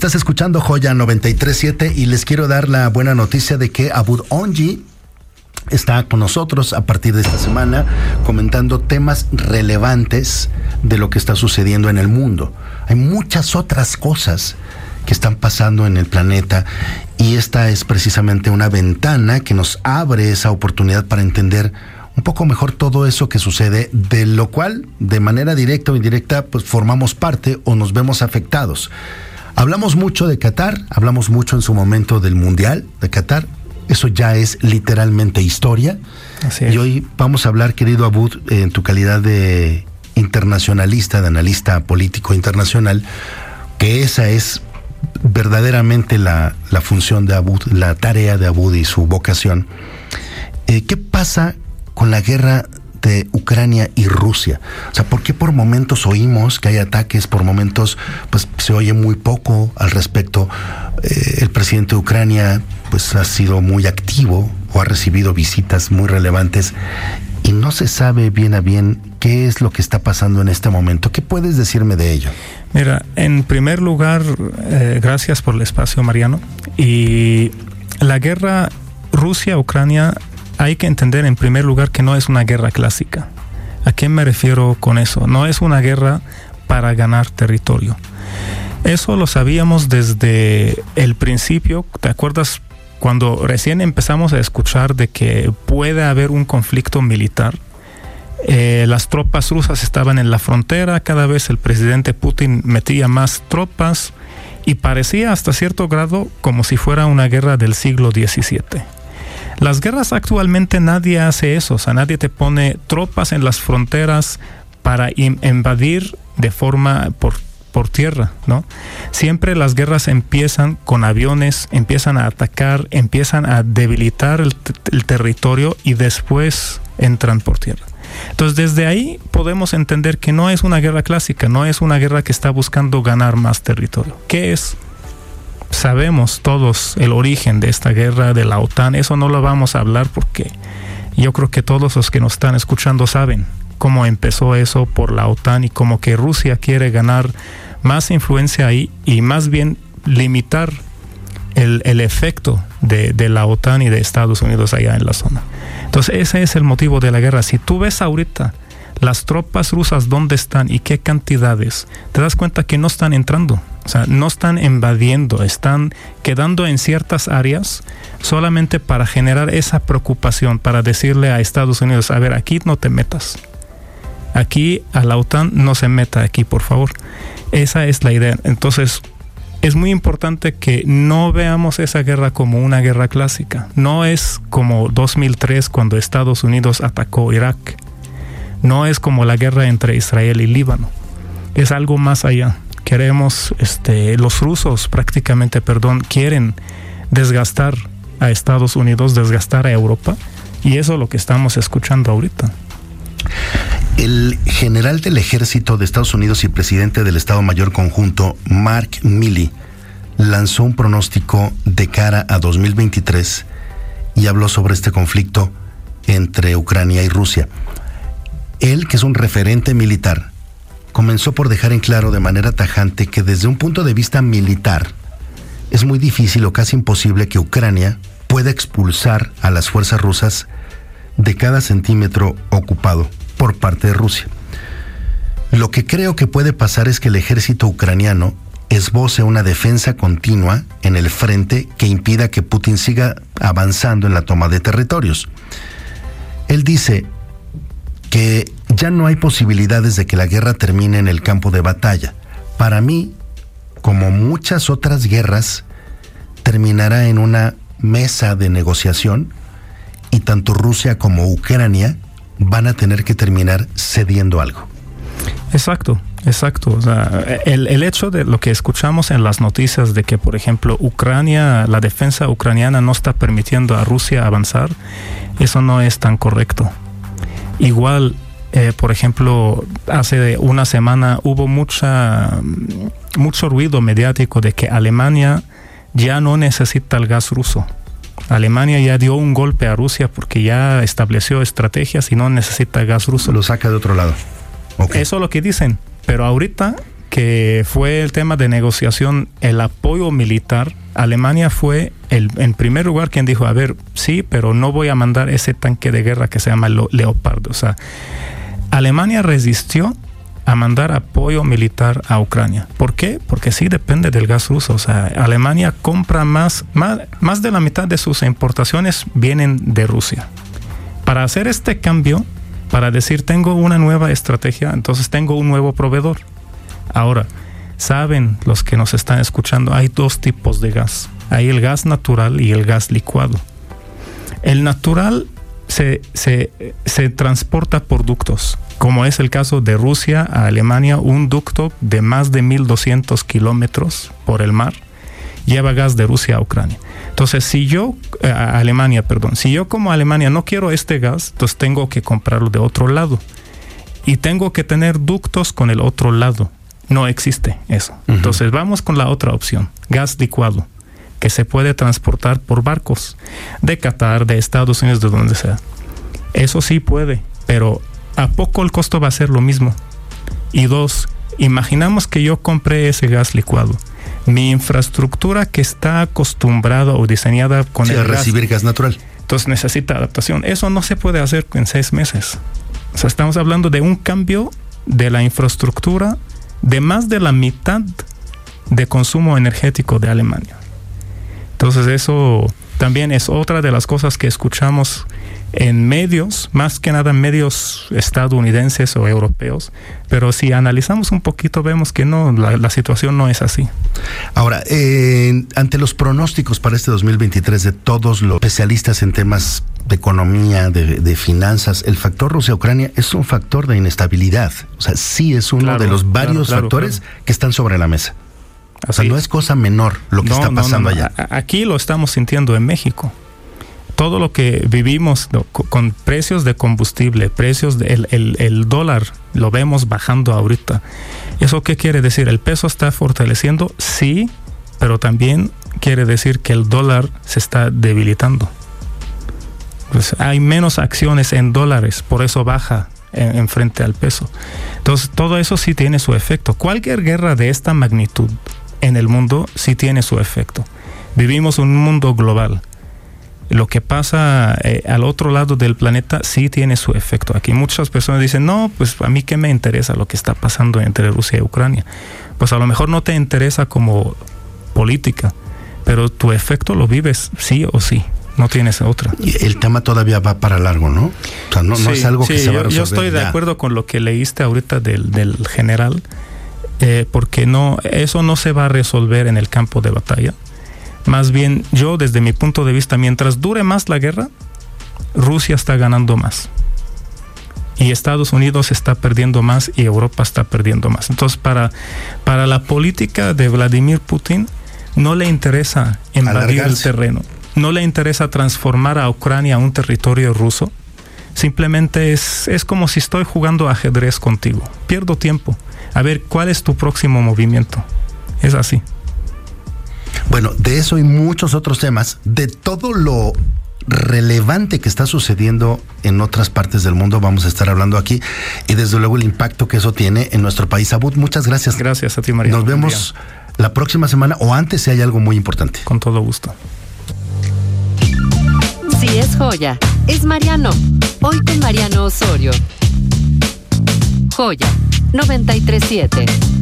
Estás escuchando Joya 937 y les quiero dar la buena noticia de que Abud Onji está con nosotros a partir de esta semana comentando temas relevantes de lo que está sucediendo en el mundo. Hay muchas otras cosas que están pasando en el planeta y esta es precisamente una ventana que nos abre esa oportunidad para entender un poco mejor todo eso que sucede, de lo cual de manera directa o indirecta pues formamos parte o nos vemos afectados. Hablamos mucho de Qatar, hablamos mucho en su momento del Mundial de Qatar, eso ya es literalmente historia. Y hoy vamos a hablar, querido Abud, en tu calidad de internacionalista, de analista político internacional, que esa es verdaderamente la, función de Abud, la tarea de Abud y su vocación. Eh, ¿Qué pasa con la guerra Ucrania y Rusia. O sea, ¿por qué por momentos oímos que hay ataques, por momentos pues se oye muy poco al respecto? Eh, el presidente de Ucrania pues ha sido muy activo o ha recibido visitas muy relevantes y no se sabe bien a bien qué es lo que está pasando en este momento. ¿Qué puedes decirme de ello? Mira, en primer lugar, eh, gracias por el espacio, Mariano. Y la guerra Rusia-Ucrania hay que entender en primer lugar que no es una guerra clásica. ¿A qué me refiero con eso? No es una guerra para ganar territorio. Eso lo sabíamos desde el principio. ¿Te acuerdas cuando recién empezamos a escuchar de que puede haber un conflicto militar? Eh, las tropas rusas estaban en la frontera, cada vez el presidente Putin metía más tropas y parecía hasta cierto grado como si fuera una guerra del siglo XVII. Las guerras actualmente nadie hace eso, o sea, nadie te pone tropas en las fronteras para invadir de forma por, por tierra, ¿no? Siempre las guerras empiezan con aviones, empiezan a atacar, empiezan a debilitar el, el territorio y después entran por tierra. Entonces, desde ahí podemos entender que no es una guerra clásica, no es una guerra que está buscando ganar más territorio. ¿Qué es? Sabemos todos el origen de esta guerra de la OTAN, eso no lo vamos a hablar porque yo creo que todos los que nos están escuchando saben cómo empezó eso por la OTAN y cómo que Rusia quiere ganar más influencia ahí y más bien limitar el, el efecto de, de, la OTAN y de Estados Unidos allá en la zona. Entonces ese es el motivo de la guerra. Si tú ves ahorita las tropas rusas dónde están y qué cantidades, te das cuenta que no están entrando, o sea, no están invadiendo, están quedando en ciertas áreas solamente para generar esa preocupación, para decirle a Estados Unidos, a ver, aquí no te metas. Aquí a la OTAN no se meta aquí, por favor. Esa es la idea. Entonces, es muy importante que no veamos esa guerra como una guerra clásica. No es como 2003 cuando Estados Unidos atacó Irak no es como la guerra entre Israel y Líbano. Es algo más allá. Queremos, este, los rusos prácticamente, perdón, quieren desgastar a Estados Unidos, desgastar a Europa, y eso es lo que estamos escuchando ahorita. El general del ejército de Estados Unidos y presidente del Estado Mayor Conjunto, Mark Milley, lanzó un pronóstico de cara a 2023 y habló sobre este conflicto entre Ucrania y Rusia. Él, que es un referente militar, comenzó por dejar en claro de manera tajante que desde un punto de vista militar es muy difícil o casi imposible que Ucrania pueda expulsar a las fuerzas rusas de cada centímetro ocupado por parte de Rusia. Lo que creo que puede pasar es que el ejército ucraniano esboce una defensa continua en el frente que impida que Putin siga avanzando en la toma de territorios. Él dice, que ya no hay posibilidades de que la guerra termine en el campo de batalla. Para mí, como muchas otras guerras, terminará en una mesa de negociación y tanto Rusia como Ucrania van a tener que terminar cediendo algo. Exacto, exacto. el, hecho de lo que escuchamos en las noticias de que, por ejemplo, Ucrania, la defensa ucraniana no está permitiendo a Rusia avanzar, eso no es tan correcto. Igual, eh, por ejemplo, hace una semana hubo mucha, mucho ruido mediático de que Alemania ya no necesita el gas ruso. Alemania ya dio un golpe a Rusia porque ya estableció estrategias y no necesita gas ruso. Lo saca de otro lado. Eso es lo que dicen. Pero ahorita que fue el tema de negociación, el apoyo militar, Alemania fue el, en primer lugar quien dijo, a ver, sí, pero no voy a mandar ese tanque de guerra que se llama Leopard. O sea, Alemania resistió a mandar apoyo militar a Ucrania. ¿Por qué? Porque sí depende del gas ruso. O sea, Alemania compra más, más, más de la mitad de sus importaciones vienen de Rusia. Para hacer este cambio, para decir tengo una nueva estrategia, entonces tengo un nuevo proveedor. Ahora, saben los que nos están escuchando, hay dos tipos de gas. Hay el gas natural y el gas licuado. El natural se, se, transporta por ductos, como es el caso de Rusia a Alemania, un ducto de más de 1.200 kilómetros por el mar lleva gas de Rusia a Ucrania. Entonces, si yo, eh, a Alemania, perdón, si yo como Alemania no quiero este gas, entonces tengo que comprarlo de otro lado. Y tengo que tener ductos con el otro lado. No existe eso. Entonces vamos con la otra opción, gas licuado, que se puede transportar por barcos de Qatar, de Estados Unidos, de donde sea. Eso sí puede, pero ¿a poco el costo va a ser lo mismo? Y dos, imaginamos que yo compré ese gas licuado. Mi infraestructura que está acostumbrada o diseñada con el recibir gas natural. Entonces necesita adaptación. Eso no se puede hacer en seis meses. O sea, estamos hablando de un cambio de la infraestructura de más de la mitad de consumo energético de Alemania. Entonces eso también es otra de las cosas que escuchamos en medios, más que nada en medios estadounidenses o europeos, pero si analizamos un poquito vemos que no, la, situación no es así. Ahora, ante los pronósticos para este 2023 de todos los especialistas en temas de economía, de, finanzas, el factor Rusia-Ucrania es un factor de inestabilidad. O sea, sí es uno de los varios factores que están sobre la mesa. O sea, no es cosa menor lo que está pasando allá. Aquí lo estamos sintiendo en México. Todo lo que vivimos con precios de combustible, precios del el, dólar, lo vemos bajando ahorita. ¿Eso qué quiere decir? ¿El peso está fortaleciendo? Sí, pero también quiere decir que el dólar se está debilitando. Pues hay menos acciones en dólares, por eso baja en, en, frente al peso. Entonces, todo eso sí tiene su efecto. Cualquier guerra de esta magnitud en el mundo sí tiene su efecto. Vivimos un mundo global. Lo que pasa eh, al otro lado del planeta sí tiene su efecto. Aquí muchas personas dicen, no, pues a mí qué me interesa lo que está pasando entre Rusia y Ucrania. Pues a lo mejor no te interesa como política, pero tu efecto lo vives sí o sí no tienes otra. El tema todavía va para largo, ¿no? O sea, no, es algo que se va a resolver Yo estoy de acuerdo con lo que leíste ahorita del, del general. Eh, porque no, eso no se va a resolver en el campo de batalla. Más bien, yo desde mi punto de vista, mientras dure más la guerra, Rusia está ganando más. Y Estados Unidos está perdiendo más y Europa está perdiendo más. Entonces, para, para la política de Vladimir Putin, no le interesa invadir el terreno. No le interesa transformar a Ucrania un territorio ruso. Simplemente es, es como si estoy jugando ajedrez contigo. Pierdo tiempo a ver cuál es tu próximo movimiento. Es así. Bueno, de eso y muchos otros temas, de todo lo relevante que está sucediendo en otras partes del mundo, vamos a estar hablando aquí y desde luego el impacto que eso tiene en nuestro país. Abud, muchas gracias. Gracias a ti, María. Nos vemos la próxima semana o antes si hay algo muy importante. Con todo gusto. Si es joya, es Mariano. Hoy con Mariano Osorio. Joya 937.